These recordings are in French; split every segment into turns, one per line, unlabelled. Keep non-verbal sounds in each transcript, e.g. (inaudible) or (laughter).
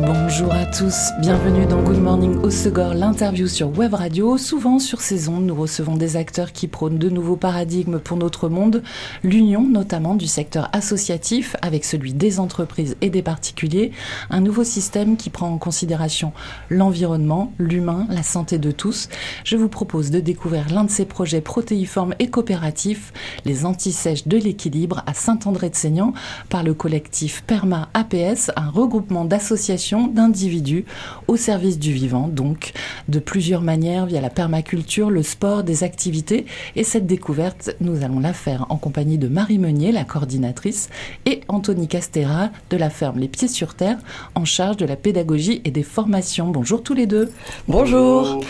Bonjour à tous, bienvenue dans Good Morning au Segor, l'interview sur Web Radio. Souvent sur ces ondes, nous recevons des acteurs qui prônent de nouveaux paradigmes pour notre monde, l'union notamment du secteur associatif avec celui des entreprises et des particuliers, un nouveau système qui prend en considération l'environnement, l'humain, la santé de tous. Je vous propose de découvrir l'un de ces projets protéiformes et coopératifs, les antisèches de l'équilibre à Saint-André-de-Seignan par le collectif Perma APS, un regroupement d'associations d'individus au service du vivant, donc de plusieurs manières via la permaculture, le sport, des activités. Et cette découverte, nous allons la faire en compagnie de Marie Meunier, la coordinatrice, et Anthony Castera de la ferme Les Pieds sur Terre, en charge de la pédagogie et des formations. Bonjour tous les deux.
Bonjour.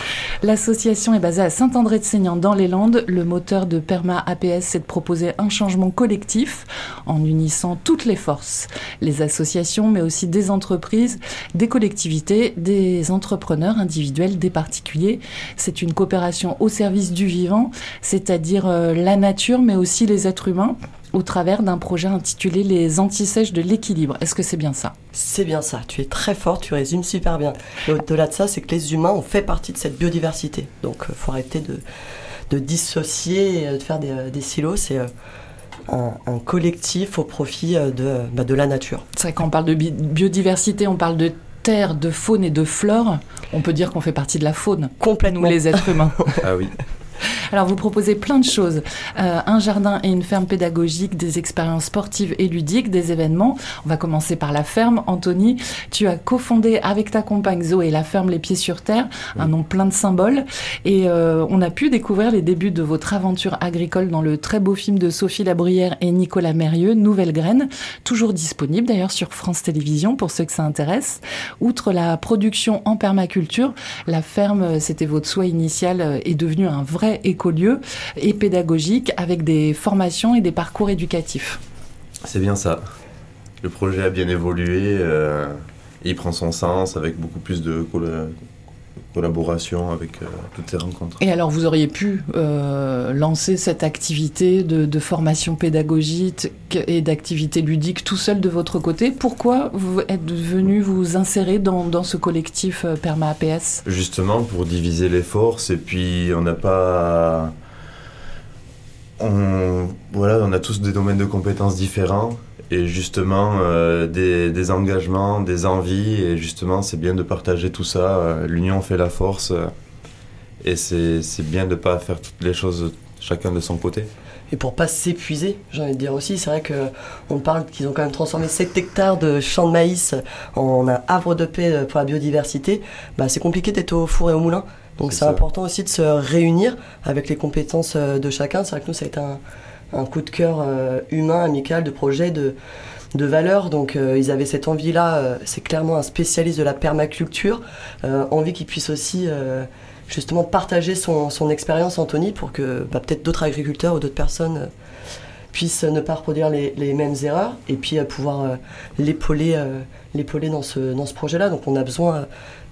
L'association est basée à Saint-André-de-Seignan dans les Landes. Le moteur de Perma APS, c'est de proposer un changement collectif en unissant toutes les forces, les associations, mais aussi des entreprises, des collectivités, des entrepreneurs individuels, des particuliers. C'est une coopération au service du vivant, c'est-à-dire euh, la nature, mais aussi les êtres humains au travers d'un projet intitulé Les antisèches de l'équilibre. Est-ce que c'est bien ça?
C'est bien ça, tu es très fort, tu résumes super bien. Et au-delà de ça, c'est que les humains ont fait partie de cette biodiversité. Donc il euh, faut arrêter de, de dissocier, de faire des, des silos. C'est un, collectif au profit euh, de, bah, de la nature.
C'est vrai, quand on parle de biodiversité, on parle de terre, de faune et de flore. On peut dire qu'on fait partie de la faune.
Complètement.
Nous, les êtres humains. (laughs)
ah oui.
Alors vous proposez plein de choses. Euh, un jardin et une ferme pédagogique, des expériences sportives et ludiques, des événements. On va commencer par la ferme. Anthony, tu as cofondé avec ta compagne Zoé la ferme Les Pieds sur Terre, un nom plein de symboles. Et euh, on a pu découvrir les débuts de votre aventure agricole dans le très beau film de Sophie Labruyère et Nicolas Mérieux, Nouvelle Graine, toujours disponible d'ailleurs sur France Télévisions pour ceux que ça intéresse. Outre la production en permaculture, la ferme, c'était votre souhait initial, est devenue un vrai écolieu et pédagogique avec des formations et des parcours éducatifs.
C'est bien ça. Le projet a bien évolué, euh, il prend son sens avec beaucoup plus de collaboration avec euh, toutes ces rencontres.
Et alors, vous auriez pu euh, lancer cette activité de, formation pédagogique et d'activité ludique tout seul de votre côté? Pourquoi vous êtes venu vous insérer dans, dans ce collectif euh, Perma APS
Justement, pour diviser les forces. Et puis, on n'a pas. On, voilà, on a tous des domaines de compétences différents et justement euh, des, engagements, des envies, et justement c'est bien de partager tout ça. Euh, l'union fait la force, euh, et c'est bien de ne pas faire toutes les choses chacun de son côté.
Et pour pas s'épuiser, j'ai envie de dire aussi, c'est vrai qu'on parle qu'ils ont quand même transformé 7 hectares de champs de maïs en un havre de paix pour la biodiversité. Bah, c'est compliqué d'être au four et au moulin. Donc c'est important aussi de se réunir avec les compétences de chacun. C'est vrai que nous, ça a été un, un coup de cœur euh, humain, amical, de projet, de, de valeur. Donc euh, ils avaient cette envie-là. Euh, c'est clairement un spécialiste de la permaculture. envie qu'il puisse aussi justement partager son, son expérience, Anthony, pour que bah, peut-être d'autres agriculteurs ou d'autres personnes puissent ne pas reproduire les, les mêmes erreurs et puis pouvoir l'épauler l'épauler dans ce, dans ce projet-là. Donc on a besoin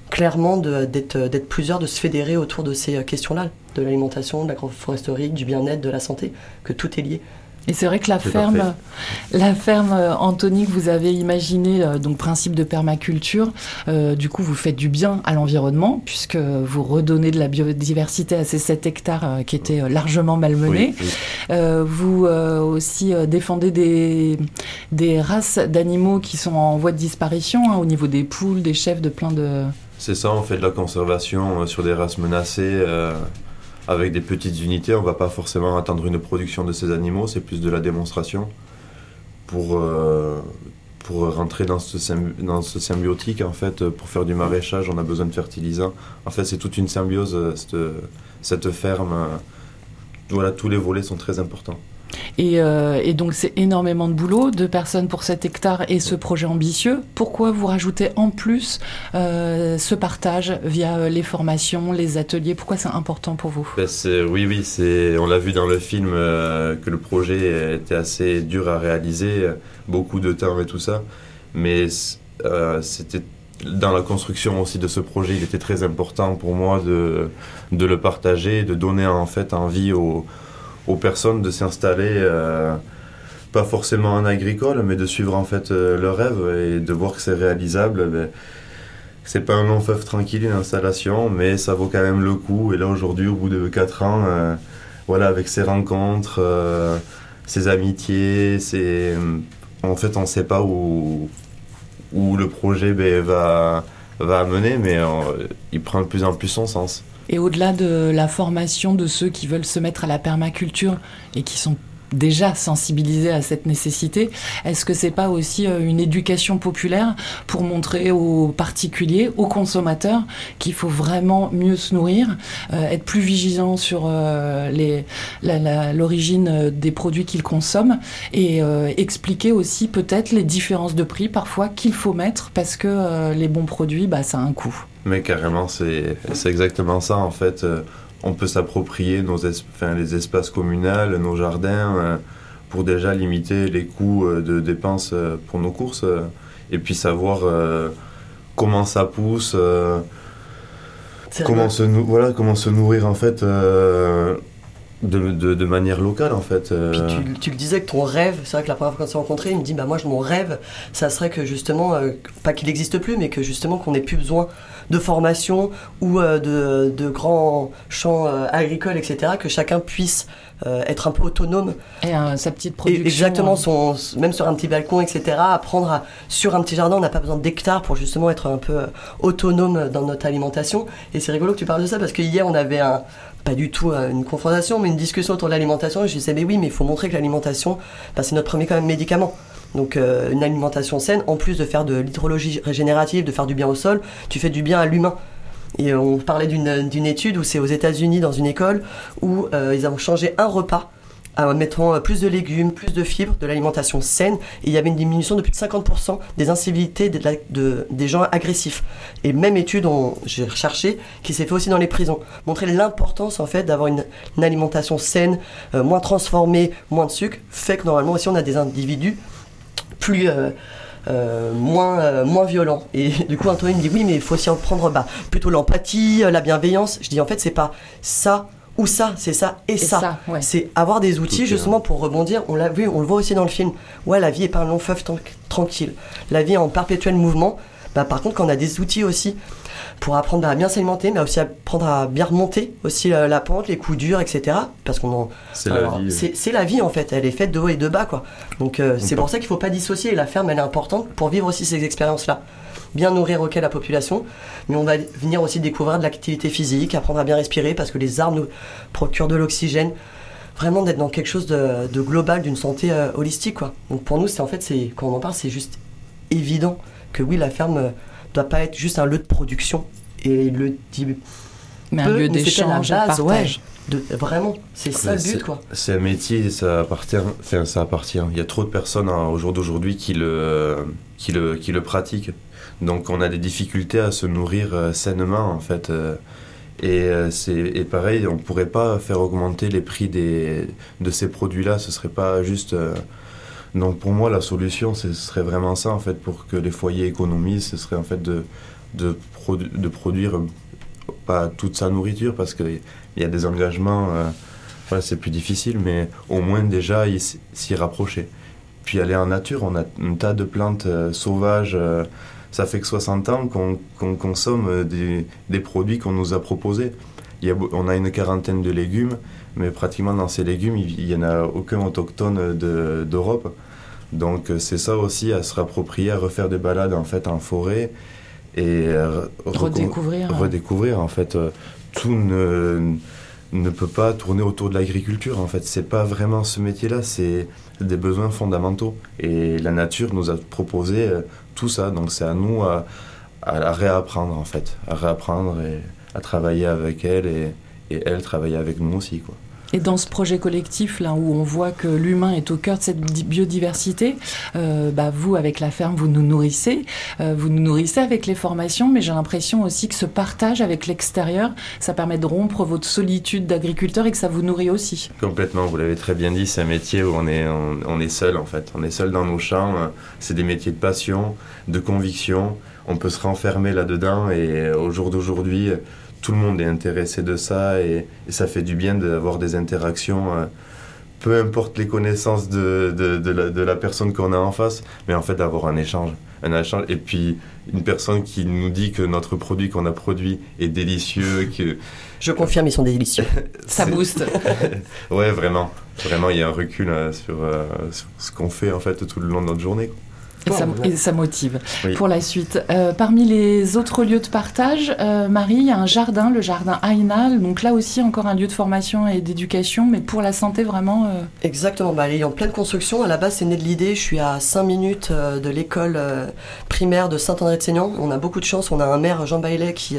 clairement d'être plusieurs, de se fédérer autour de ces questions-là, de l'alimentation, de l'agroforesterie, du bien-être, de la santé, que tout est lié.
Et c'est vrai que la ferme, la ferme euh, Anthony que vous avez imaginé, euh, donc principe de permaculture, euh, du coup vous faites du bien à l'environnement puisque vous redonnez de la biodiversité à ces 7 hectares qui étaient largement malmenés. vous aussi défendez des, des races d'animaux qui sont en voie de disparition hein, au niveau des poules, des chefs, de plein de...
C'est ça, on fait de la conservation sur des races menacées avec des petites unités, on va pas forcément attendre une production de ces animaux, c'est plus de la démonstration pour, euh, rentrer dans ce, symbiotique. En fait, pour faire du maraîchage, on a besoin de fertilisants. En fait, c'est toute une symbiose, euh, cette, cette ferme. Voilà, tous les volets sont très importants.
Euh, et, donc c'est énormément de boulot, deux personnes pour 7 hectares et ce projet ambitieux. Pourquoi vous rajoutez en plus euh, ce partage via euh, les formations, les ateliers? Pourquoi c'est important pour vous?
Ben, Oui, oui, on l'a vu dans le film que le projet était assez dur à réaliser, beaucoup de temps et tout ça. Mais c'était dans la construction aussi de ce projet, il était très important pour moi de, de le partager, de donner en fait envie aux, aux personnes de s'installer, euh, pas forcément en agricole, mais de suivre en fait euh, leur rêve et de voir que c'est réalisable. Ben, c'est pas un long fleuve tranquille une installation, mais ça vaut quand même le coup. Et là aujourd'hui, au bout de 4 ans, euh, voilà, avec ces rencontres, ces amitiés, c'est en fait on sait pas où où le projet ben, va, va amener, mais euh, il prend de plus en plus son sens.
Et au-delà de la formation de ceux qui veulent se mettre à la permaculture et qui sont déjà sensibilisés à cette nécessité. Est-ce que c'est pas aussi euh, une éducation populaire pour montrer aux particuliers, aux consommateurs qu'il faut vraiment mieux se nourrir, euh, être plus vigilant sur euh, l'origine des produits qu'ils consomment et expliquer aussi peut-être les différences de prix parfois qu'il faut mettre parce que les bons produits, bah, ça a un coût.
Mais carrément, c'est exactement ça en fait on peut s'approprier nos les espaces communaux, nos jardins, euh, pour déjà limiter les coûts euh, de dépenses euh, pour nos courses, et puis savoir comment ça pousse, comment se, voilà, comment se nourrir en fait. De, manière locale en fait.
tu, le disais que ton rêve, c'est vrai que la première fois qu'on s'est rencontrés, il me dit bah moi mon rêve, ça serait que justement, pas qu'il n'existe plus, mais que justement qu'on n'ait plus besoin de formation ou euh, de, grands champs euh, agricoles, etc., que chacun puisse euh, être un peu autonome.
Et sa petite production.
exactement, son, même sur un petit balcon, etc., apprendre sur un petit jardin, on n'a pas besoin d'hectares pour justement être un peu autonome dans notre alimentation. Et c'est rigolo que tu parles de ça parce que hier, on avait un, pas du tout une confrontation, mais une discussion autour de l'alimentation. Et je disais, mais oui, mais il faut montrer que l'alimentation, bah, c'est notre premier quand même médicament. Donc euh, une alimentation saine, en plus de faire de l'hydrologie régénérative, de faire du bien au sol, tu fais du bien à l'humain. Et on parlait d'une étude où c'est aux États-Unis dans une école où euh, ils ont changé un repas en mettant euh, plus de légumes, plus de fibres, de l'alimentation saine. Et il y avait une diminution de plus de 50% des incivilités des gens agressifs. Et même étude, j'ai recherché, qui s'est fait aussi dans les prisons. Montrer l'importance en fait d'avoir une, alimentation saine, moins transformée, moins de sucre, fait que normalement aussi on a des individus plus euh, euh, moins, euh, moins violent. Et du coup, Anthony me dit oui, mais il faut aussi en prendre bah, plutôt l'empathie, la bienveillance. Je dis en fait, c'est pas ça ou ça, c'est ça et, ça. C'est avoir des outils justement pour rebondir. On l'a vu, on le voit aussi dans le film. Ouais, la vie est pas un long fleuve tranquille. La vie est en perpétuel mouvement. Bah, par contre, quand on a des outils aussi pour apprendre à bien s'alimenter, mais aussi apprendre à bien remonter aussi la, pente, les coups durs, etc. Parce qu'on
c'est la vie.
C'est la vie en fait. Elle est faite de haut et de bas quoi. Donc euh, c'est pour ça qu'il faut pas dissocier. la ferme elle est importante pour vivre aussi ces expériences là. Bien nourrir ok la population, mais on va venir aussi découvrir de l'activité physique, apprendre à bien respirer parce que les arbres nous procurent de l'oxygène vraiment d'être dans quelque chose de, global, d'une santé euh, holistique. Quoi. Donc pour nous, c'est en fait, c'est, quand on en parle, c'est juste évident que oui, la ferme euh, doit pas être juste un lieu de production et le type
mais un lieu d'échange, de partage.
de, vraiment, c'est ça le but quoi.
C'est un métier, ça appartient, enfin ça appartient. Il y a trop de personnes hein, au jour d'aujourd'hui qui le, qui le, qui le pratiquent. Donc on a des difficultés à se nourrir euh, sainement en fait. Euh, et euh, c'est pareil, on pourrait pas faire augmenter les prix des, de ces produits-là. Ce serait pas juste. Donc pour moi, la solution, ce serait vraiment ça en fait, pour que les foyers économisent. Ce serait en fait de, de, de produire pas toute sa nourriture parce qu'il y a des engagements, euh, c'est plus difficile, mais au moins déjà s'y rapprocher. Puis aller en nature, on a un tas de plantes euh, sauvages. Euh, ça fait que 60 ans qu'on consomme des, des produits qu'on nous a proposés. Il y a, on a une quarantaine de légumes, mais pratiquement dans ces légumes, il n'y en a aucun autochtone d'Europe. Donc c'est ça aussi à se rapproprier, à refaire des balades en fait en forêt et
redécouvrir.
redécouvrir en fait euh, tout ne, ne peut pas tourner autour de l'agriculture en fait. C'est pas vraiment ce métier là c'est des besoins fondamentaux. Et la nature nous a proposé euh, tout ça. Donc c'est à nous à, à, réapprendre en fait. À réapprendre et à travailler avec elle et, et elle travailler avec nous aussi quoi
Et dans ce projet collectif, là où on voit que l'humain est au cœur de cette biodiversité, euh, bah, vous, avec la ferme, vous nous nourrissez. Euh, vous nous nourrissez avec les formations, mais j'ai l'impression aussi que ce partage avec l'extérieur, ça permet de rompre votre solitude d'agriculteur et que ça vous nourrit aussi.
Complètement, vous l'avez très bien dit, c'est un métier où on est, on, est seul en fait. On est seul dans nos champs. C'est des métiers de passion, de conviction. On peut se renfermer là-dedans et au jour d'aujourd'hui, tout le monde est intéressé de ça et, ça fait du bien d'avoir des interactions, euh, peu importe les connaissances de, de, la, personne qu'on a en face, mais en fait d'avoir un échange. Un échange et puis une personne qui nous dit que notre produit qu'on a produit est délicieux. Que... (laughs)
Je confirme, ils sont délicieux. (laughs)
ça booste. (laughs)
ouais, vraiment. Vraiment, il y a un recul euh, sur, euh, sur ce qu'on fait en fait tout le long de notre journée.
Et, ça, motive pour la suite. Euh, parmi les autres lieux de partage, euh, Marie, il y a un jardin, le jardin Ainal. Donc là aussi, encore un lieu de formation et d'éducation, mais pour la santé vraiment. Euh,
Exactement. Bah, il est en pleine construction. À la base, c'est né de l'idée. Je suis à 5 minutes de l'école primaire de Saint-André-de-Seignan. On a beaucoup de chance. On a un maire, Jean Baillet, qui,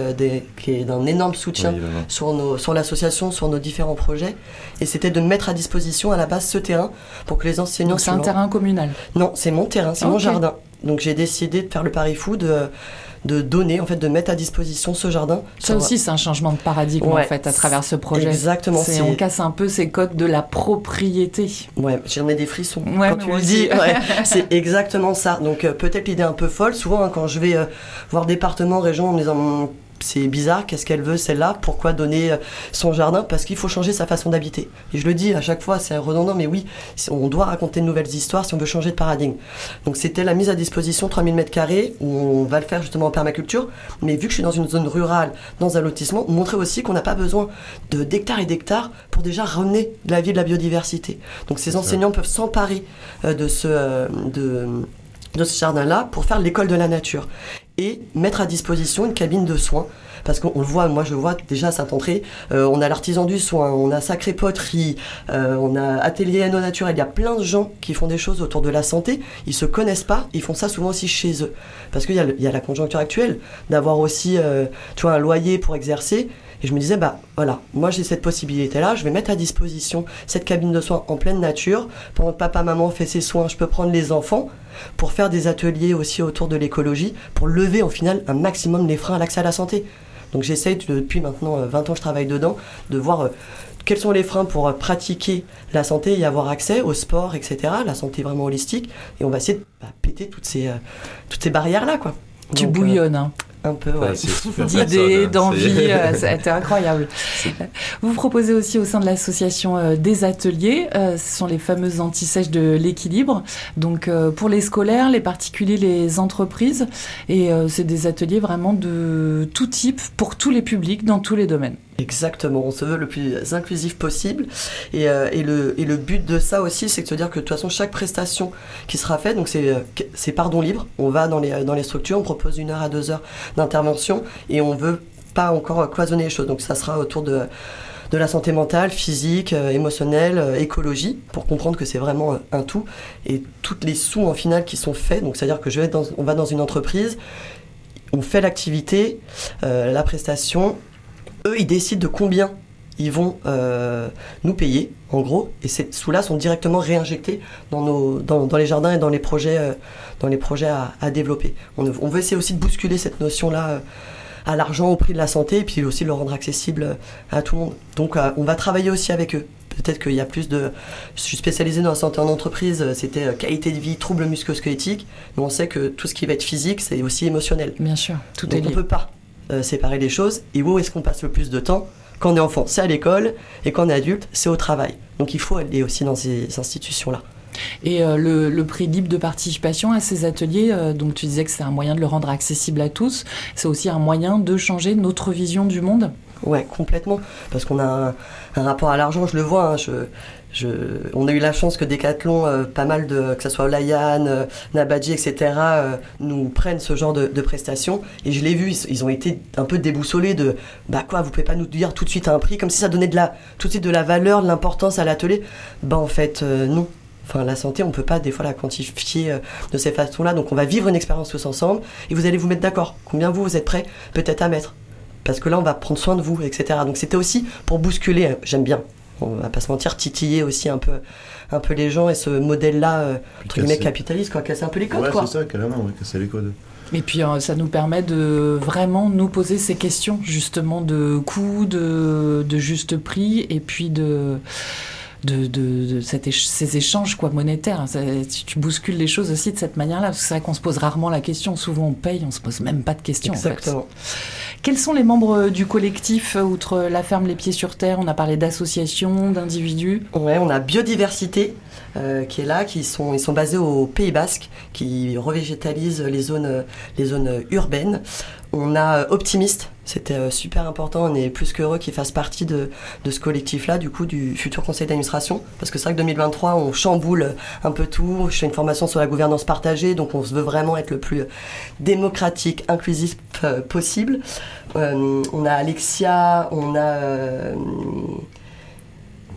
qui est d'un énorme soutien sur, sur l'association, sur nos différents projets. Et c'était de mettre à disposition à la base ce terrain pour que les enseignants.
C'est un terrain communal
Non, c'est mon terrain, c'est mon jardin. Donc j'ai décidé de faire le pari fou de, de donner, en fait, de mettre à disposition ce jardin.
Ça aussi, c'est un changement de paradigme, en fait, à travers ce projet.
Exactement.
On casse un peu ces codes de la propriété.
Ouais, j'en ai des frissons quand tu le dis. (laughs) c'est exactement ça. Donc euh, peut-être l'idée un peu folle. Souvent, hein, quand je vais euh, voir département, région, en me disant c'est bizarre, qu'est-ce qu'elle veut celle-là? Pourquoi donner euh, son jardin? Parce qu'il faut changer sa façon d'habiter. Et je le dis à chaque fois, c'est redondant, mais oui, on doit raconter de nouvelles histoires si on veut changer de paradigme. Donc c'était la mise à disposition 3000 m2 où on va le faire justement en permaculture, mais vu que je suis dans une zone rurale, dans un lotissement, montrer aussi qu'on n'a pas besoin de d'hectares et d'hectares pour déjà ramener de la vie de la biodiversité. Donc ces enseignants peuvent s'emparer euh, de ce euh, de de ce jardin-là pour faire l'école de la nature et mettre à disposition une cabine de soins. Parce qu'on le voit, moi je vois déjà à Saint-André, euh, on a l'artisan du soin, on a Sacré Poterie, euh, on a Atelier Anneau Naturel, il y a plein de gens qui font des choses autour de la santé, ils se connaissent pas, ils font ça souvent aussi chez eux. Parce qu'il y, y, a la conjoncture actuelle, d'avoir aussi euh, tu vois, un loyer pour exercer, et je me disais, bah voilà, moi j'ai cette possibilité-là, je vais mettre à disposition cette cabine de soins en pleine nature. Pendant que papa, maman fait ses soins, je peux prendre les enfants pour faire des ateliers aussi autour de l'écologie, pour lever au final un maximum les freins à l'accès à la santé. Donc j'essaye depuis maintenant 20 euh, ans je travaille dedans, de voir euh, quels sont les freins pour euh, pratiquer la santé et avoir accès au sport, etc. La santé vraiment holistique. Et on va essayer de bah, péter toutes ces, toutes ces barrières-là. Quoi.
Tu bouillonnes. Hein
un peu ouais.
d'idées, d'envie. C'était incroyable. Vous proposez aussi au sein de l'association euh, des ateliers. Euh, ce sont les fameuses antisèches de l'équilibre. Donc euh, pour les scolaires, les particuliers, les entreprises. Et c'est des ateliers vraiment de tout type, pour tous les publics, dans tous les domaines.
Exactement, on se veut le plus inclusif possible. Et, euh, et, le, et le, but de ça aussi, c'est de se dire que de toute façon, chaque prestation qui sera faite, donc c'est euh, pardon libre, on va dans les, dans les structures, on propose une heure à deux heures d'intervention et on veut pas encore cloisonner les choses. Donc ça sera autour de, de la santé mentale, physique, euh, émotionnelle, écologie, pour comprendre que c'est vraiment un tout. Et toutes les sous en finale qui sont faits, donc c'est-à-dire que je vais on va dans une entreprise, on fait l'activité, la prestation, eux, ils décident de combien ils vont euh, nous payer, en gros, et ces sous-là sont directement réinjectés dans, nos, dans, les jardins et dans les projets, euh, dans les projets à, développer. On, veut essayer aussi de bousculer cette notion-là euh, à l'argent au prix de la santé, et puis aussi le rendre accessible à tout le monde. Donc on va travailler aussi avec eux. Peut-être qu'il y a plus de... Je suis spécialisé dans la santé en entreprise, c'était qualité de vie, troubles musculo-squelettiques, mais on sait que tout ce qui va être physique, c'est aussi émotionnel.
Bien sûr, tout
est
lié.
On peut pas euh, séparer les choses. Et où est-ce qu'on passe le plus de temps Quand on est enfant, c'est à l'école, et quand on est adulte, c'est au travail. Donc il faut aller aussi dans ces institutions-là.
Et euh, le, prix libre de participation à ces ateliers, euh, donc tu disais que c'est un moyen de le rendre accessible à tous, c'est aussi un moyen de changer notre vision du monde?
Ouais, complètement. Parce qu'on a un, rapport à l'argent, je le vois. Hein, je, on a eu la chance que Decathlon, euh, pas mal de, que ce soit Olayan, euh, Nabadji, etc., euh, nous prennent ce genre de, prestations. Et je l'ai vu, ils, ont été un peu déboussolés de, bah quoi, vous pouvez pas nous dire tout de suite un prix, comme si ça donnait de la, tout de suite de la valeur, de l'importance à l'atelier. Bah en fait, non. Enfin, la santé, on peut pas des fois la quantifier de ces façons-là. Donc, on va vivre une expérience tous ensemble et vous allez vous mettre d'accord. Combien vous, vous êtes prêts peut-être à mettre parce que là on va prendre soin de vous, etc. Donc c'était aussi pour bousculer, j'aime bien on va pas se mentir, titiller aussi un peu, un peu les gens et ce modèle-là, euh, entre guillemets,
casser.
capitaliste, quoi, casser un peu les codes,
Ouais,
quoi.
c'est ça, carrément, ouais, casser les codes.
Et puis euh, ça nous permet de vraiment nous poser ces questions justement de coût, de, de juste prix et puis de de, de, de cet éch- ces échanges quoi monétaires. Ça- tu, tu bouscules les choses aussi de cette manière-là parce que c'est vrai qu'on se pose rarement la question. Souvent on paye, on se pose même pas de questions. en fait.
Exactement.
Quels sont les membres du collectif outre la ferme Les Pieds sur Terre? On a parlé d'associations, d'individus.
Ouais, on a biodiversité euh, qui est là, qui sont, ils sont basés au Pays Basque, qui revégétalisent les zones, les zones urbaines. On a euh, Optimiste, c'était euh, super important, on est plus qu'heureux qu'ils fassent partie de, de ce collectif-là, du coup, du futur conseil d'administration, parce que c'est vrai que 2023, on chamboule un peu tout, je fais une formation sur la gouvernance partagée, donc on veut vraiment être le plus démocratique, inclusif possible. On a Alexia, on a...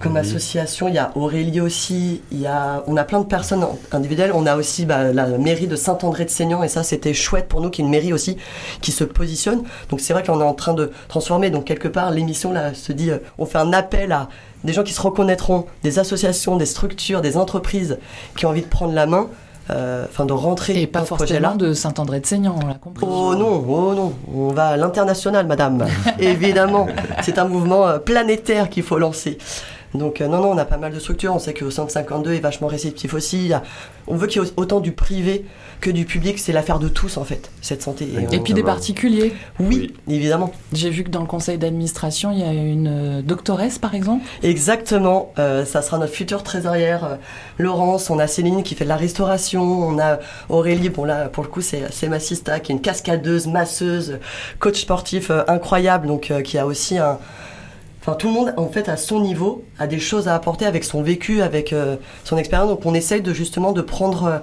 comme association, il y a Aurélie aussi, il y a, on a plein de personnes individuelles. On a aussi bah, la mairie de Saint-André-de-Seignan, et ça c'était chouette pour nous, qui est une mairie aussi qui se positionne. Donc c'est vrai qu'on est en train de transformer. Donc quelque part, l'émission là se dit, euh, on fait un appel à des gens qui se reconnaîtront, des associations, des structures, des entreprises qui ont envie de prendre la main, euh, enfin de rentrer
Et pas
dans ce projet-là.
forcément de Saint-André-de-Seignan, on l'a compris.
Oh non, oh non, on va à l'international, madame. (laughs) Évidemment, c'est un mouvement euh, planétaire qu'il faut lancer. Donc euh, non, non, on a pas mal de structures. On sait que au centre 52 est vachement réceptif aussi. Il y a- on veut qu'il y ait autant du privé que du public. C'est l'affaire de tous en fait, cette santé.
Et
on-
puis des
Exactement.
particuliers.
oui, évidemment.
J'ai vu que dans le conseil d'administration, il y a une euh, doctoresse, par exemple.
Exactement, euh, ça sera notre future trésorière euh, Laurence, on a Céline qui fait de la restauration, on a Aurélie, bon là pour le coup c'est c'est ma sista qui est une cascadeuse, masseuse, coach sportif euh, incroyable, donc euh, qui a aussi un... Enfin tout le monde en fait à son niveau a des choses à apporter avec son vécu, avec euh, son expérience, donc on essaye de justement de prendre euh,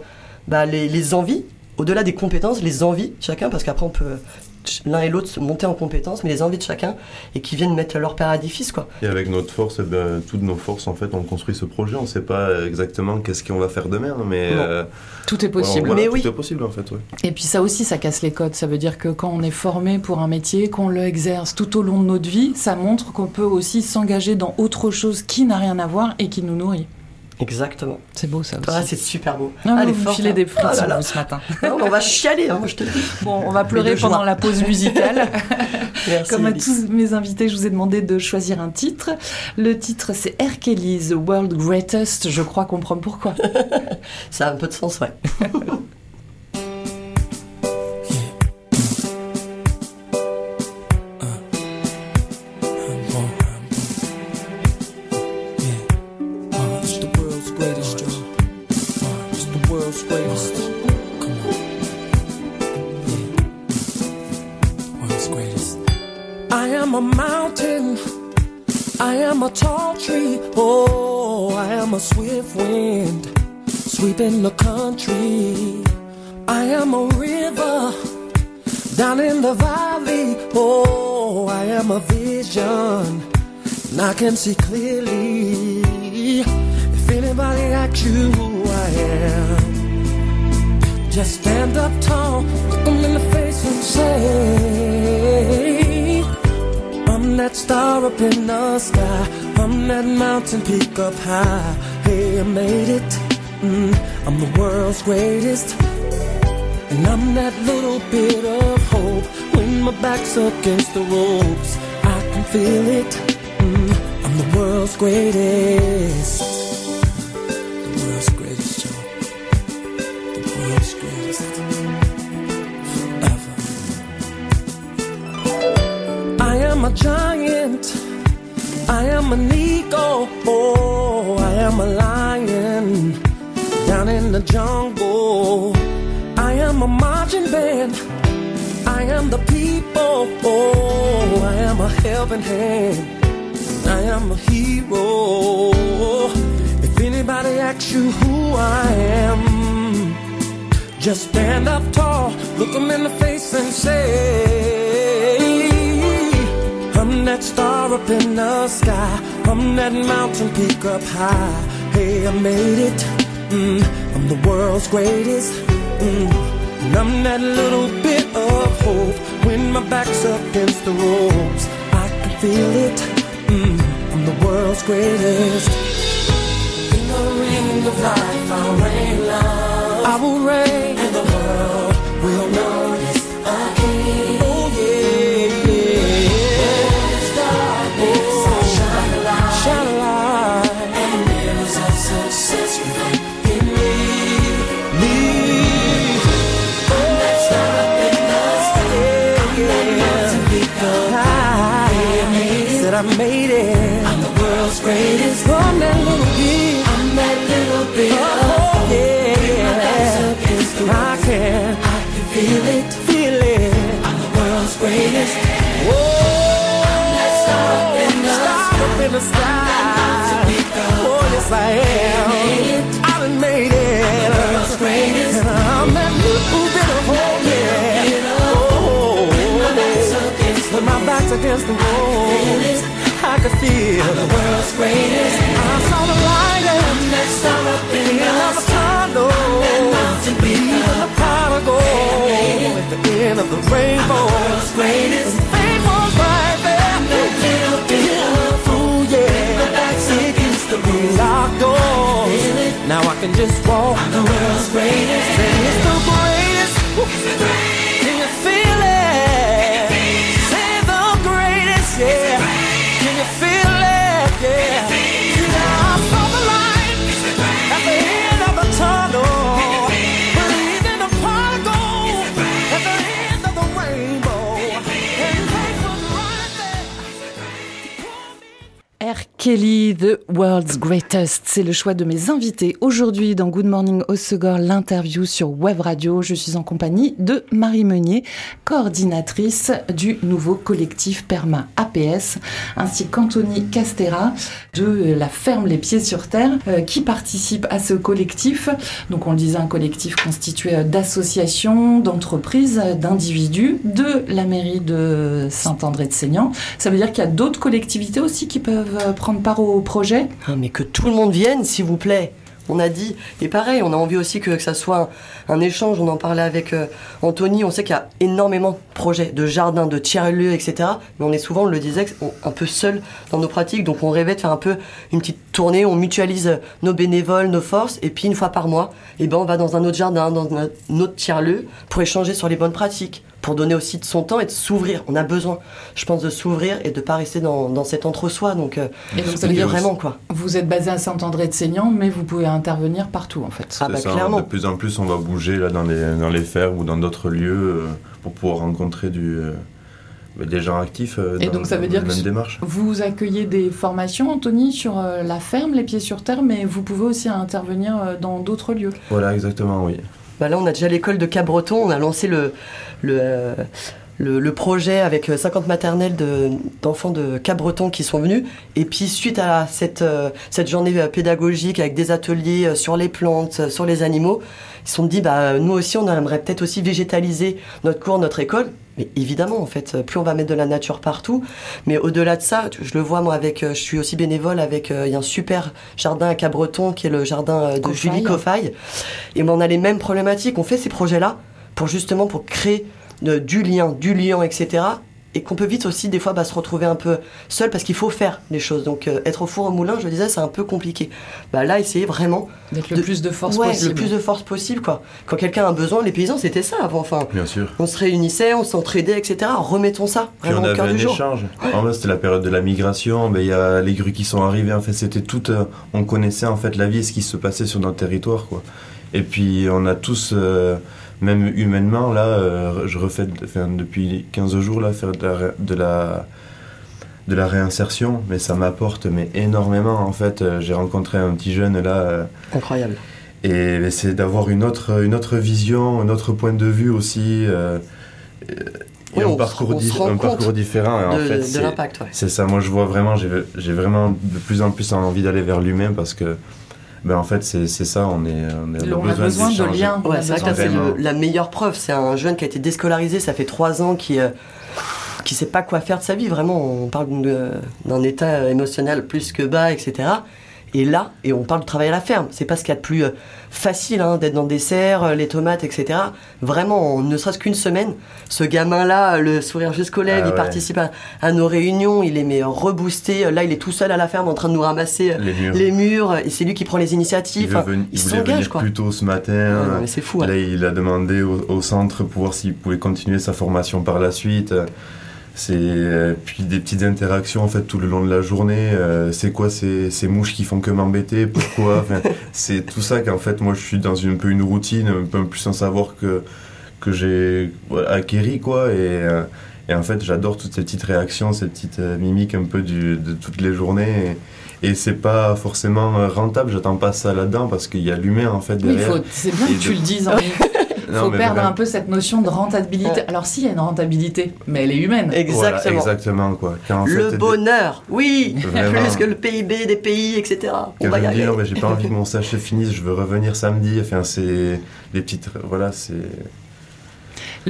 bah, les, les envies, au-delà des compétences, les envies chacun, parce qu'après on peut l'un et l'autre se monter en compétences, mais les envies de chacun, et qui viennent mettre leur père à quoi.
Et avec notre force, eh ben, toutes nos forces, en fait, on construit ce projet. On ne sait pas exactement qu'est-ce qu'on va faire demain, mais euh,
Tout est possible.
voilà,
Mais
tout
oui.
est possible, en fait. ouais.
Et puis ça aussi, ça casse les codes. Ça veut dire que quand on est formé pour un métier, qu'on le exerce tout au long de notre vie, ça montre qu'on peut aussi s'engager dans autre chose qui n'a rien à voir et qui nous nourrit.
Exactement.
C'est beau ça aussi.
Ah, c'est super beau.
Non,
Allez,
vous me
fort,
filez
hein.
des frites
Oh là
sur
là.
vous ce matin. (laughs)
Non, on va chialer, hein, moi je te dis.
Bon, on va pleurer pendant la pause musicale. (laughs)
Merci.
Comme à tous mes invités, je vous ai demandé de choisir un titre. Le titre, c'est Hercules, The World Greatest. Je crois comprendre pourquoi. (laughs)
Ça a un peu de sens, ouais.
World's greatest. Come on. World's greatest. I am a mountain. I am a tall tree. Oh, I am a swift wind sweeping the country. I am a river down in the valley. Oh, I am a vision. And I can see clearly anybody asks you who I am. Just stand up tall, look 'em in the face and say, I'm that star up in the sky. I'm that mountain peak up high. Hey, I made it. Mm, I'm the world's greatest. And I'm that little bit of hope when my back's against the ropes. I can feel it. Mm, I'm the world's greatest. A giant. I am an eagle. Oh, I am a lion down in the jungle. I am a marching band. I am the people. Oh, I am a helping hand. I am a hero. If anybody asks you who I am, just stand up tall, look 'em in the face and say, that star up in the sky. I'm that mountain peak up high. Hey, I made it. Mm, I'm the world's greatest. Mm, and I'm that little bit of hope when my back's up against the ropes. I can feel it. Mm, I'm the world's greatest. In the ring of life, I'll reign love. I will reign, and the world will notice a king. I made it. I'm the world's greatest. From that little bit. I'm that little bit. Oh, yeah. I can. I can feel it. Feel it. I'm the world's greatest. Whoa. I'm that star up in the star up in the sky. Oh, yes, I am. I done made it. I'm The world's greatest. And I'm that little bit of hope. Yeah. Oh, when my back's against the wall, I could feel the world's greatest. I saw the light and that star up in the of the tunnel. Even the prodigal at the end of the rainbow. The world's greatest. The fame was right there. That little bit Ooh, yeah. My back's against the locked doors. Now I can just walk. I'm the world's greatest. And it's the greatest. Can
Kelly, The World's Greatest, c'est le choix de mes invités aujourd'hui dans Good Morning Osegor, l'interview sur Web Radio. Je suis en compagnie de Marie Meunier, coordinatrice du nouveau collectif Perma APS, ainsi qu'Anthony Castera de la ferme Les Pieds sur Terre, euh, qui participe à ce collectif. Donc on le disait, un collectif constitué d'associations, d'entreprises, d'individus, de la mairie de Saint-André-de-Seignan. Ça veut dire qu'il y a d'autres collectivités aussi qui peuvent euh, prendre part au projet
Ah, mais que tout le monde vienne, s'il vous plaît. On a dit, et pareil, on a envie aussi que, ça soit un, échange. On en parlait avec euh, Anthony. On sait qu'il y a énormément de projets, de jardins, de tiers-lieux, etc. Mais on est souvent, on le disait, un peu seul dans nos pratiques. Donc on rêvait de faire un peu une petite tournée. On mutualise nos bénévoles, nos forces. Et puis une fois par mois, eh ben, on va dans un autre jardin, dans un autre tiers-lieu pour échanger sur les bonnes pratiques. Pour donner aussi de son temps et de s'ouvrir. On a besoin, je pense, de s'ouvrir et de pas rester dans, dans cet entre-soi. Donc, euh,
Et donc ça veut dire
vraiment quoi.
Vous êtes basé à Saint-André-de-Seignan, mais vous pouvez intervenir partout en fait.
Ah bah,
ça,
clairement.
De plus en plus, on va bouger là dans les, dans les fermes ou dans d'autres lieux euh, pour pouvoir rencontrer du, euh, bah, des gens actifs euh,
Et
dans,
donc, ça veut
dans
dire
la
que
même
ce-
démarche.
Vous accueillez des formations, Anthony, sur euh, la ferme, les pieds sur terre, mais vous pouvez aussi intervenir euh, dans d'autres lieux.
Voilà, exactement, oui.
Bah là, on a déjà l'école de Cabreton. On a lancé le, euh, projet avec euh, 50 maternelles de- d'enfants de, Cabreton qui sont venus. Et puis, suite à cette, euh, journée euh, pédagogique avec des ateliers euh, sur les plantes, euh, sur les animaux, ils se sont dit, bah, nous aussi, on aimerait peut-être aussi végétaliser notre cours, notre école. Mais évidemment, en fait, plus on va mettre de la nature partout. Mais au-delà de ça, je le vois, moi, avec, euh, je suis aussi bénévole avec, euh, il y a un super jardin à Cabreton qui est le jardin euh, de
Cofaille.
Julie Cofaille. Et ben, on a les mêmes problématiques. On fait ces projets-là pour justement pour créer de- du lien, du lien, etc. Et qu'on peut vite aussi des fois bah, se retrouver un peu seul parce qu'il faut faire les choses. Donc euh, être au four au moulin, je le disais, c'est un peu compliqué. Bah, là, essayer vraiment
D'être le
De-
plus de force
ouais,
possible.
le plus de force possible. quoi. Quand quelqu'un a besoin, les paysans, c'était ça avant. Enfin,
Bien sûr.
on se réunissait, on s'entraidait, etc. Remettons ça
Puis
vraiment
on
au cœur du jour.
échange. En fait, c'était la période de la migration. Ben, il y a les grues qui sont arrivées. En fait, c'était tout. euh, on connaissait en fait la vie et ce qui se passait sur notre territoire, quoi. Et puis on a tous, euh, même humainement, là, euh, je refais enfin, depuis 15 jours là, faire de la, de la de la réinsertion, mais ça m'apporte mais énormément en fait. Euh, J'ai rencontré un petit jeune là. euh,
Incroyable.
et c'est d'avoir une autre, une autre vision, un autre point de vue aussi. euh, et
Oui,
un, parcours, di- un parcours différent. Et en
de
fait,
de
c'est-
l'impact, ouais.
c'est ça, moi je vois vraiment, j'ai j'ai vraiment de plus en plus envie d'aller vers l'humain parce que, ben en fait, c'est c'est ça, on, est, on, est,
On a besoin de liens.
Ouais, c'est la meilleure preuve. C'est un jeune qui a été déscolarisé, ça fait trois ans, qui euh, qui sait pas quoi faire de sa vie. Vraiment, on parle d'un état émotionnel plus que bas, etc. Et là, et on parle de travail à la ferme, c'est pas ce qu'il y a de plus euh, facile hein, d'être dans le dessert, euh, les tomates, etc. Vraiment, en ne serait-ce qu'une semaine, ce gamin-là, euh, le sourire jusqu'aux lèvres,
Ah
il participe à, à nos réunions, il est mais reboosté. Là, il est tout seul à la ferme en train de nous ramasser euh,
Les murs.
les murs, et c'est lui qui prend les initiatives. Enfin, il
il voulait
s'engage,
venir
quoi.
plus tôt ce matin.
Ouais, c'est fou. hein.
Là, il a demandé au, au centre pour voir s'il pouvait continuer sa formation par la suite. C'est euh, puis des petites interactions en fait tout le long de la journée. Euh, c'est quoi ces, ces mouches qui font que m'embêter Pourquoi Enfin, (laughs) C'est tout ça qu'en fait moi je suis dans une un peu une routine, un peu plus un savoir que que j'ai voilà, acquéri quoi. Et, euh, et en fait j'adore toutes ces petites réactions, ces petites euh, mimiques un peu du, de toutes les journées. Et, et c'est pas forcément rentable. J'attends pas ça là-dedans parce qu'il y a l'humain en fait
Oui, il
derrière.
faut- c'est bien
Et
que tu le dises. (laughs) Il faut perdre
vraiment.
un peu cette notion de rentabilité. Alors, si, il y a une rentabilité, mais elle est humaine.
Voilà,
Exactement.
exactement quoi. Quand, en
le
fait,
bonheur, oui,
Vraiment.
plus que le PIB des pays, etc. On va
je
y
non, mais j'ai pas envie que mon (laughs) se finisse, je veux revenir samedi. Enfin, c'est des petites. Voilà, c'est.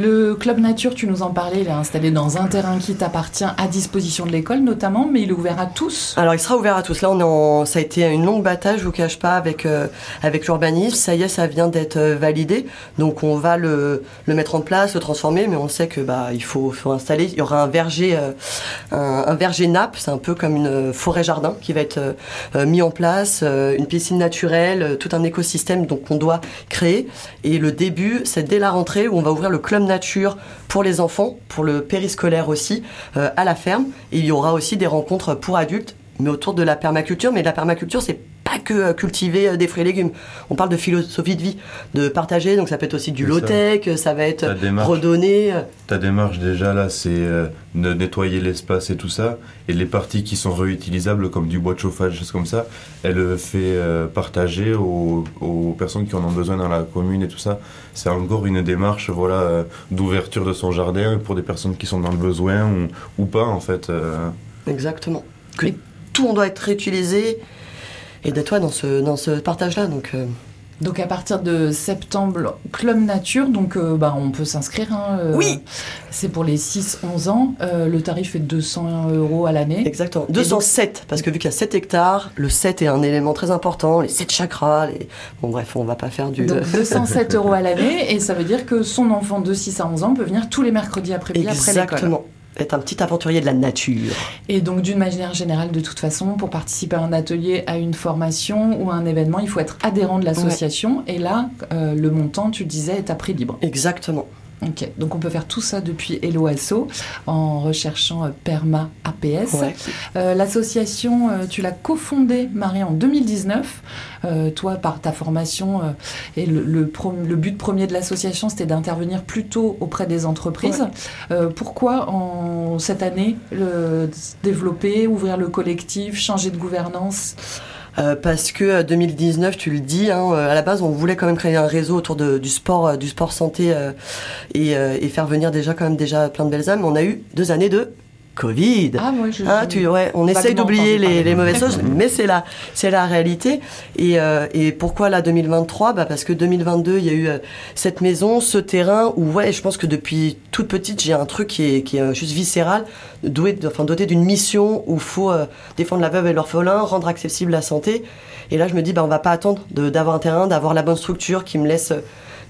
Le club nature, tu nous en parlais, il est installé dans un terrain qui t'appartient à disposition de l'école notamment, mais il est ouvert à tous.
Alors il sera ouvert à tous. Là, on est en... ça a été une longue bataille, je vous cache pas, avec euh, avec l'urbanisme. Ça y est, ça vient d'être euh, validé. Donc on va le, le mettre en place, le transformer, mais on sait que bah il faut, faut installer. Il y aura un verger, euh, un, verger nappe. C'est un peu comme une forêt jardin qui va être euh, euh, mis en place, euh, une piscine naturelle, euh, tout un écosystème qu'on doit créer. Et le début, c'est dès la rentrée où on va ouvrir le club nature pour les enfants, pour le périscolaire aussi, euh, à la ferme. Et il y aura aussi des rencontres pour adultes, mais autour de la permaculture. Mais la permaculture, c'est pas que euh, cultiver euh, des fruits et légumes. On parle de philosophie de vie, de partager. Donc ça peut être aussi du low-tech, ça va être redonner. euh,
Ta démarche déjà là, c'est euh, de nettoyer l'espace et tout ça. Et les parties qui sont réutilisables, comme du bois de chauffage, choses comme ça, elle fait euh, partager aux, aux personnes qui en ont besoin dans la commune et tout ça. C'est encore une démarche voilà, euh, d'ouverture de son jardin pour des personnes qui sont dans le besoin ou, ou pas en fait.
Exactement. Que tout on doit être réutilisé et d'être ouais, dans ce, dans ce partage-là. Donc euh,
Donc à partir de septembre, club nature, donc euh, bah, on peut s'inscrire. hein, euh,
Oui.
C'est pour les 6-11 ans. Euh, le tarif est de 200 euros à l'année.
exactement. 207, parce que vu qu'il y a 7 hectares, le 7 est un élément très important, les 7 chakras. Les... Bon bref, on va pas faire du...
Donc 207 (laughs) euros à l'année, et ça veut dire que son enfant de 6 à 11 ans peut venir tous les mercredis après-midi après l'école.
Exactement. Être un petit aventurier de la nature.
Et donc d'une manière générale, de toute façon, pour participer à un atelier, à une formation ou à un événement, il faut être adhérent de l'association. Et là, euh, le montant, tu le disais, est à prix libre.
Exactement.
Ok, donc on peut faire tout ça depuis Hello Asso en recherchant euh, Perma APS.
Ouais.
Euh, L'association, euh, tu l'as cofondée, Marie, en 2019. Euh, toi, par ta formation, euh, et le, le pro- le but premier de l'association, c'était d'intervenir plutôt auprès des entreprises. Euh, pourquoi, en cette année, le, développer, ouvrir le collectif, changer de gouvernance?
Euh, parce que euh, 2019, tu le dis, hein, euh, à la base, on voulait quand même créer un réseau autour du sport, euh, du sport santé euh, et, euh, faire venir déjà quand même déjà plein de belles âmes. On a eu deux années de Covid.
Ah, moi, je.
Ah, tu, ouais, on essaye d'oublier les, mauvaises choses, mais c'est la, c'est la réalité. Et, euh, et pourquoi là 2023 bah Parce que 2022, il y a eu euh, cette maison, ce terrain où, ouais, je pense que depuis toute petite, j'ai un truc qui est, qui est euh, juste viscéral, doué, enfin, doté d'une mission où il faut euh, défendre la veuve et l'orphelin, rendre accessible la santé. Et là, je me dis, bah, on va pas attendre d'avoir un terrain, d'avoir la bonne structure qui me laisse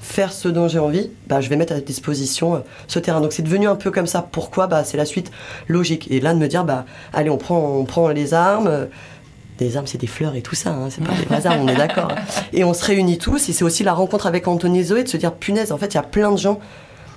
faire ce dont j'ai envie, bah, je vais mettre à disposition euh, ce terrain. Donc c'est devenu un peu comme ça. Pourquoi? Bah, C'est la suite logique. Et là, de me dire, bah, allez, on prend, on prend les armes. Des armes, c'est des fleurs et tout ça, hein, c'est pas des (laughs) vraies armes, on est d'accord. Et on se réunit tous, et c'est aussi la rencontre avec Anthony et Zoé, de se dire, punaise, en fait, il y a plein de gens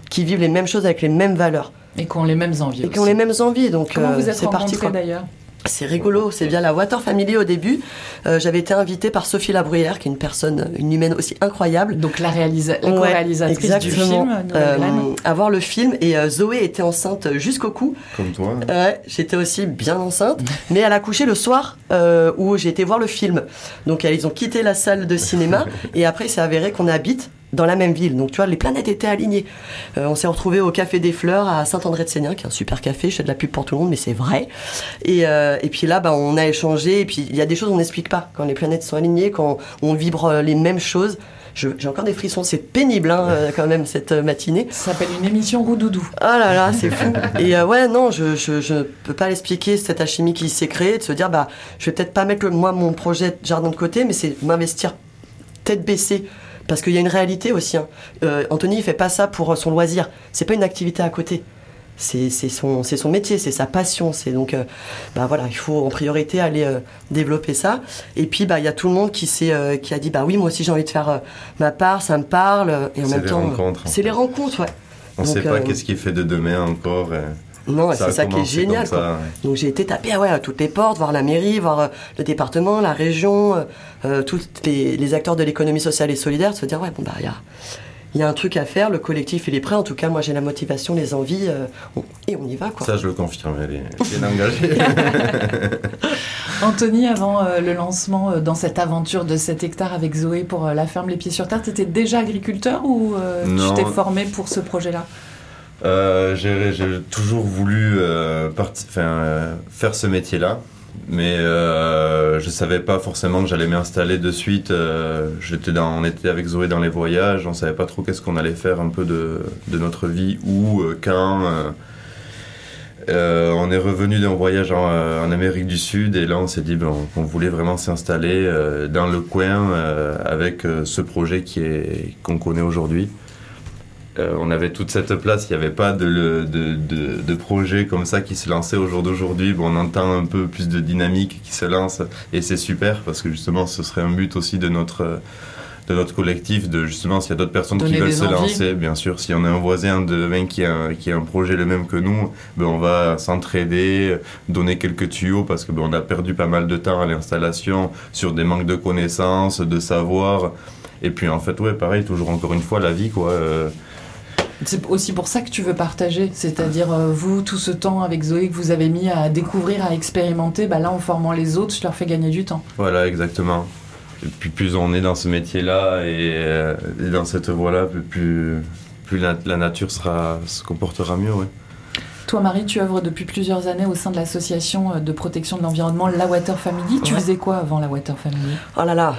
qui vivent les mêmes choses avec les mêmes valeurs,
Et qui ont les mêmes envies.
et qui ont les mêmes envies, donc
Comment
euh,
vous êtes
c'est parti.
d'ailleurs?
C'est rigolo, c'est via la Water Family au début. Euh, J'avais été invitée par Sophie Labruyère, qui est une personne, une humaine aussi incroyable.
Donc la, réalisa- la
Ouais,
co-réalisatrice du
exactement.
film,
Euh, à voir le film et euh, Zoé était enceinte jusqu'au cou.
Comme toi.
Ouais, j'étais aussi bien enceinte, (laughs) mais elle a couché le soir euh, où j'ai été voir le film. Donc ils ont quitté la salle de cinéma (laughs) et après il s'est avéré qu'on habite dans la même ville. Donc tu vois, les planètes étaient alignées. Euh, on s'est retrouvés au Café des Fleurs à Saint-André-de-Sénien, qui est un super café. Je fais de la pub pour tout le monde, mais c'est vrai. Et, euh, et puis là, bah, on a échangé. Et puis il y a des choses qu'on n'explique pas quand les planètes sont alignées, quand on vibre euh, les mêmes choses. j'ai encore des frissons. C'est pénible hein, euh, quand même cette matinée.
Ça s'appelle une émission Roudoudou.
Ah là là, c'est fou. Et ouais, non, je, je, je peux pas l'expliquer, cette alchimie qui s'est créée, de se dire, bah, je vais peut-être pas mettre moi mon projet de jardin de côté, mais c'est m'investir tête baissée. Parce qu'il y a une réalité aussi. hein. Euh, Anthony, il fait pas ça pour son loisir. C'est pas une activité à côté. C'est son, son métier, c'est sa passion. C'est donc, euh, bah voilà, il faut en priorité aller euh, développer ça. Et puis, bah, il y a tout le monde qui, qui a dit, bah oui, moi aussi j'ai envie de faire ma part, ça me parle. Et en
C'est
même
les
temps, c'est les rencontres, ouais.
On
Donc,
sait pas qu'est-ce qui est fait de demain encore. et
Non, c'est ça qui est génial.
comme
quoi.
ça, ouais.
Donc j'ai été taper ah ouais, à toutes les portes, voir la mairie, voir euh, le département, la région, euh, euh, tous les, les acteurs de l'économie sociale et solidaire, se dire ouais bon bah il y a, il y a un truc à faire, le collectif il est prêt, en tout cas moi j'ai la motivation, les envies, euh, et on y va quoi.
Ça, je le confirme, elle est bien engagée. (laughs)
Anthony, avant euh, le lancement euh, dans cette aventure de 7 hectares avec Zoé pour euh, la ferme Les Pieds sur Terre, tu étais déjà agriculteur ou euh, tu t'es formé pour ce projet-là?
Euh, j'ai toujours voulu euh, euh, faire ce métier-là, mais je savais pas forcément que j'allais m'installer de suite. On était avec Zoé dans les voyages, on savait pas trop qu'est-ce qu'on allait faire un peu de, notre vie, euh. Euh, on est revenu d'un voyage en, Amérique du Sud et là on s'est dit ben, qu'on voulait vraiment s'installer dans le coin avec ce projet qu'on connaît aujourd'hui. Euh, on avait toute cette place, il n'y avait pas de, le- de, de- de projet comme ça qui se lançait au jour d'aujourd'hui. Bon, on entend un peu plus de dynamique qui se lance et c'est super parce que justement ce serait un but aussi de notre, de notre collectif, de justement s'il y a d'autres personnes
Donner
qui veulent se
envies.
lancer, bien sûr, si on a un voisin de demain qui a, un- qui a un projet le même que nous, ben on va s'entraider, donner quelques tuyaux parce que ben on a perdu pas mal de temps à l'installation sur des manques de connaissances, de savoir. Et puis en fait, ouais, pareil, toujours encore une fois, la vie, quoi. euh,
C'est aussi pour ça que tu veux partager, c'est-à-dire euh, vous, tout ce temps avec Zoé que vous avez mis à découvrir, à expérimenter, bah là en formant les autres, je leur fais gagner du temps.
Voilà, exactement. Et puis plus on est dans ce métier-là et, euh, dans cette voie-là, plus, plus, la, nature se comportera mieux, ouais.
Toi Marie, tu œuvres depuis plusieurs années au sein de l'association euh, de protection de l'environnement La Water Family. Tu
Ouais.
faisais quoi avant La Water Family?
Oh là là,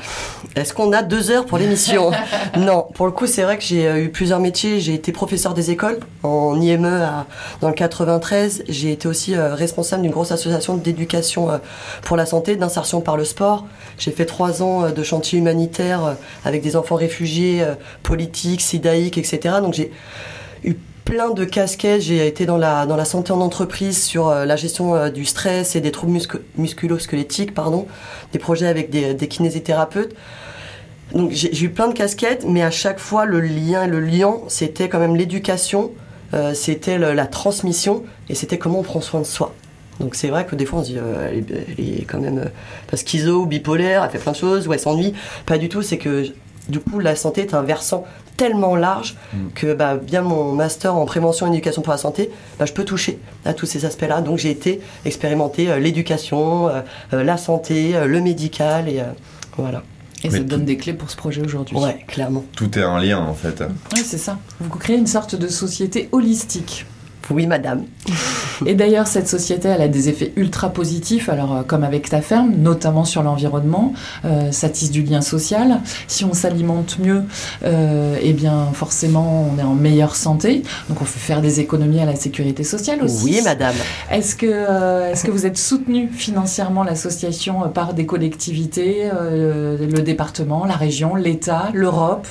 est-ce qu'on a deux heures pour l'émission? (laughs) Non, pour le coup, c'est vrai que j'ai euh, eu plusieurs métiers. J'ai été professeur des écoles en IME à- dans le 93. J'ai été aussi euh, responsable d'une grosse association d'éducation euh, pour la santé, d'insertion par le sport. J'ai fait trois ans euh, de chantier humanitaire avec des enfants réfugiés, politiques, sidaïques, etc. Donc j'ai eu plein de casquettes. J'ai été dans la, dans la santé en entreprise sur euh, la gestion euh, du stress et des troubles muscu- musculo-squelettiques, pardon, des projets avec des, des kinésithérapeutes. Donc j'ai eu plein de casquettes, mais à chaque fois le lien, le lien, c'était quand même l'éducation, euh, c'était la transmission et c'était comment on prend soin de soi. Donc c'est vrai que des fois on se dit elle, est, quand même pas schizo, bipolaire, elle fait plein de choses, ou elle s'ennuie. Pas du tout, c'est que du coup la santé est un versant tellement large que bah, bien mon master en prévention et éducation pour la santé, bah, je peux toucher à tous ces aspects-là. Donc j'ai été expérimenter euh, l'éducation, euh, euh, la santé, euh, le médical et euh, voilà.
Et ça te donne des clés pour ce projet aujourd'hui.
Ouais, clairement.
Tout est en lien, en fait.
Ouais, c'est ça. Vous créez une sorte de société holistique.
Oui, madame. (laughs)
Et d'ailleurs, cette société, elle a des effets ultra positifs, alors euh, comme avec ta ferme, notamment sur l'environnement, euh, ça tisse du lien social. Si on s'alimente mieux, euh, eh bien forcément, on est en meilleure santé. Donc on fait faire des économies à la sécurité sociale aussi.
Oui, madame.
Est-ce que, euh, est-ce que vous êtes soutenu financièrement l'association par des collectivités, le département, la région, l'État, l'Europe?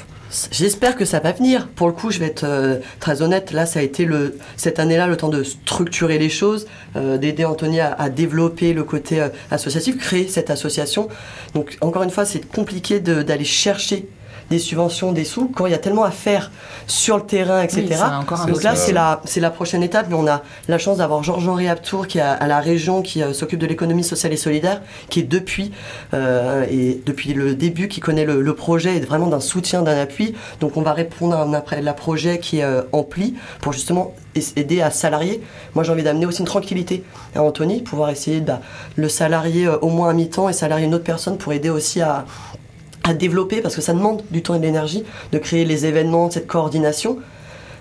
J'espère que ça va venir. Pour le coup, je vais être euh, très honnête. Là, ça a été le, cette année-là le temps de structurer les choses, euh, d'aider Anthony à, développer le côté euh, associatif, créer cette association. Donc, encore une fois, c'est compliqué d'aller chercher des subventions, des sous, quand il y a tellement à faire sur le terrain, etc.
Oui, c'est encore un
Donc là, c'est la, c'est la prochaine étape, mais on a la chance d'avoir Georges-Henri Aptour, qui est à, à la région, qui euh, s'occupe de l'économie sociale et solidaire, qui est depuis, euh, et depuis le début, qui connaît le, le projet, et vraiment d'un soutien, d'un appui. Donc on va répondre à un appel à projet qui est euh, ampli, pour justement aider à salarier. Moi, j'ai envie d'amener aussi une tranquillité à Anthony, pouvoir essayer de bah, le salarier euh, au moins à mi-temps et salarier une autre personne pour aider aussi à, à développer, parce que ça demande du temps et de l'énergie, de créer les événements, cette coordination.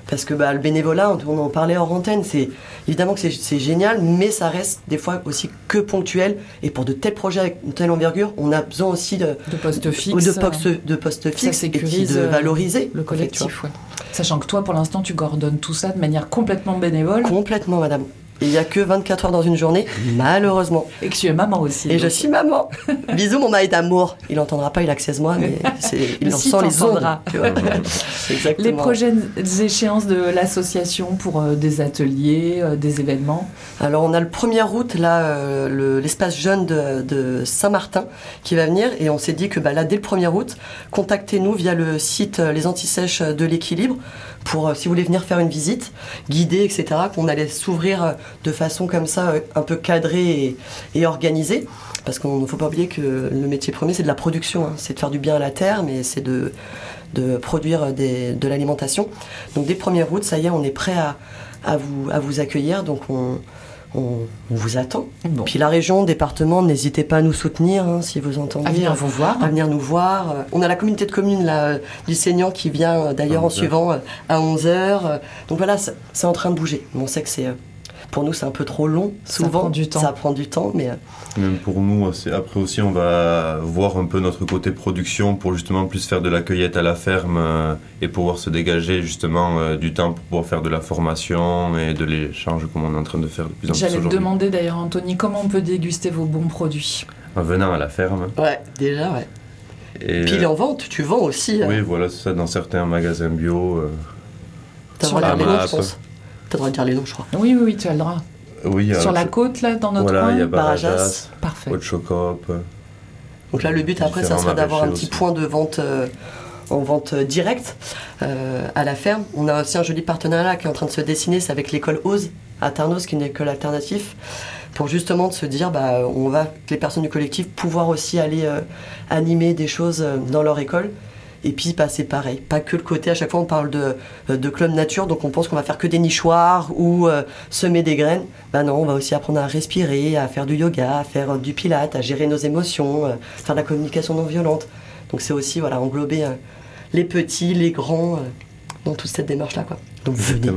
Parce que bah, le bénévolat, on en parlait hors antenne, c'est évidemment que c'est- génial, mais ça reste des fois aussi que ponctuel. Et pour de tels projets avec une telle envergure, on a besoin aussi de,
De postes
ou
fixes.
de postes, de postes fixes et puis de
euh,
valoriser
Le
en fait,
collectif, ouais. Sachant que toi, pour l'instant, tu coordonnes tout ça de manière complètement bénévole
Complètement, madame. Et Il n'y a que 24 heures dans une journée, malheureusement.
et que tu es maman aussi.
Et je suis maman. Bisous, mon mari d'amour. Il n'entendra pas, il a que 16 mois, mais (laughs) il
Mais
en
si,
sent les ondes. (laughs)
Les prochaines échéances de l'association pour euh, des ateliers, euh, des événements?
Alors, on a le 1er août, là, euh, le- l'espace jeune de, de Saint-Martin qui va venir. Et on s'est dit que bah, là, dès le 1er août, contactez-nous via le site Les Antisèches de l'équilibre pour, euh, si vous voulez venir faire une visite, guidée, etc., qu'on allait s'ouvrir euh, de façon comme ça, euh, un peu cadrée et, organisée. Parce qu'il ne faut pas oublier que le métier premier, c'est de la production. hein. C'est de faire du bien à la terre, mais c'est de, produire de l'alimentation. Donc dès le 1er août, ça y est, on est prêt à, vous, à vous accueillir. Donc on, on- on vous attend.
Bon.
Puis la région, département, n'hésitez pas à nous soutenir hein, si vous entendez.
À venir vous voir.
À venir nous voir. Euh, On a la communauté de communes là, euh, du Seignan qui vient euh, d'ailleurs en
11 heures.
suivant euh, à 11h. Donc voilà, c'est c'est en train de bouger. On sait que c'est... pour nous, c'est un peu trop long.
Ça
Souvent,
prend du temps.
Ça prend du temps, mais euh,
Même pour nous, c'est- après aussi, on va voir un peu notre côté production pour justement plus faire de la cueillette à la ferme euh, et pouvoir se dégager justement euh, du temps pour pouvoir faire de la formation et de l'échange comme on est en train de faire de plus en plus
J'allais te demander d'ailleurs, Anthony, comment on peut déguster vos bons produits?
En venant à la ferme.
ouais, déjà, ouais.
Et,
Puis en vente, tu vends aussi. euh,
oui, voilà, c'est ça, dans certains magasins bio. euh,
T'as
Sur la
map.
je pense. T'as le droit de dire les noms, je crois.
Oui, oui, oui, tu as le droit.
oui, a-
Sur la côte, là, dans notre
Voilà,
coin
il y a
Barajas.
Barajas,
Parfait.
Haute Chocop. euh,
Donc là, le but après, ça serait d'avoir un petit
aussi.
point de vente euh, en vente euh, directe euh, à la ferme. On a aussi un joli partenariat qui est en train de se dessiner, c'est avec l'école OSE à Tarnos, qui est une école alternative, pour justement de se dire, bah, on va, que les personnes du collectif, pouvoir aussi aller euh, animer des choses euh, dans leur école. Et puis, bah, c'est pareil. Pas que le côté, à chaque fois, on parle de, euh, de club nature, donc on pense qu'on va faire que des nichoirs ou euh, semer des graines. Bah non, on va aussi apprendre à respirer, à faire du yoga, à faire euh, du pilate, à gérer nos émotions, euh, faire de la communication non violente. Donc c'est aussi, voilà, englober les petits, les grands, dans toute cette démarche-là. Donc venez.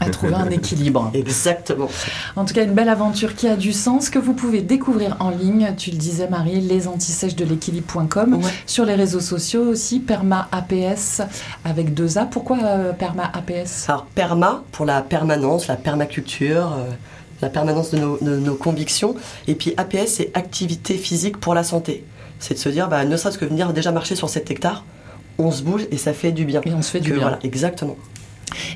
À trouver un équilibre. (laughs)
Exactement.
En tout cas, une belle aventure qui a du sens que vous pouvez découvrir en ligne. Tu le disais, Marie, lesantisèches de l'équilibre.com.
Ouais.
Sur les réseaux sociaux aussi, Perma APS avec deux A. Pourquoi euh, Perma APS
Alors, perma, pour la permanence, la permaculture, euh, la permanence de nos, de nos convictions. Et puis APS, c'est activité physique pour la santé. C'est de se dire, bah, ne serait-ce que venir déjà marcher sur 7 hectares, on se bouge et ça fait du bien.
Et on se fait du
Que
bien.
Voilà, exactement.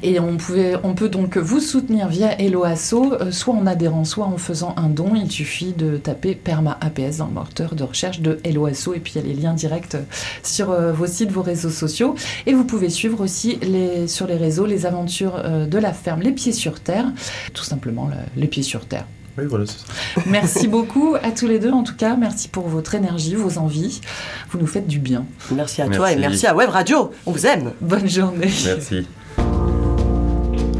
Et on, pouvait, on peut donc vous soutenir via Hello Asso, euh, soit en adhérant, soit en faisant un don. Il suffit de taper Perma APS dans le moteur de recherche de Hello Asso et puis il y a les liens directs sur euh, vos sites, vos réseaux sociaux. Et vous pouvez suivre aussi les, sur les réseaux les aventures euh, de la ferme Les Pieds sur Terre, tout simplement le- les pieds sur terre.
Oui, voilà, c'est ça.
Merci beaucoup à tous les deux en tout cas. Merci pour votre énergie, vos envies. Vous nous faites du bien.
Merci à toi et merci à Web Radio. On vous aime.
Bonne journée.
Merci.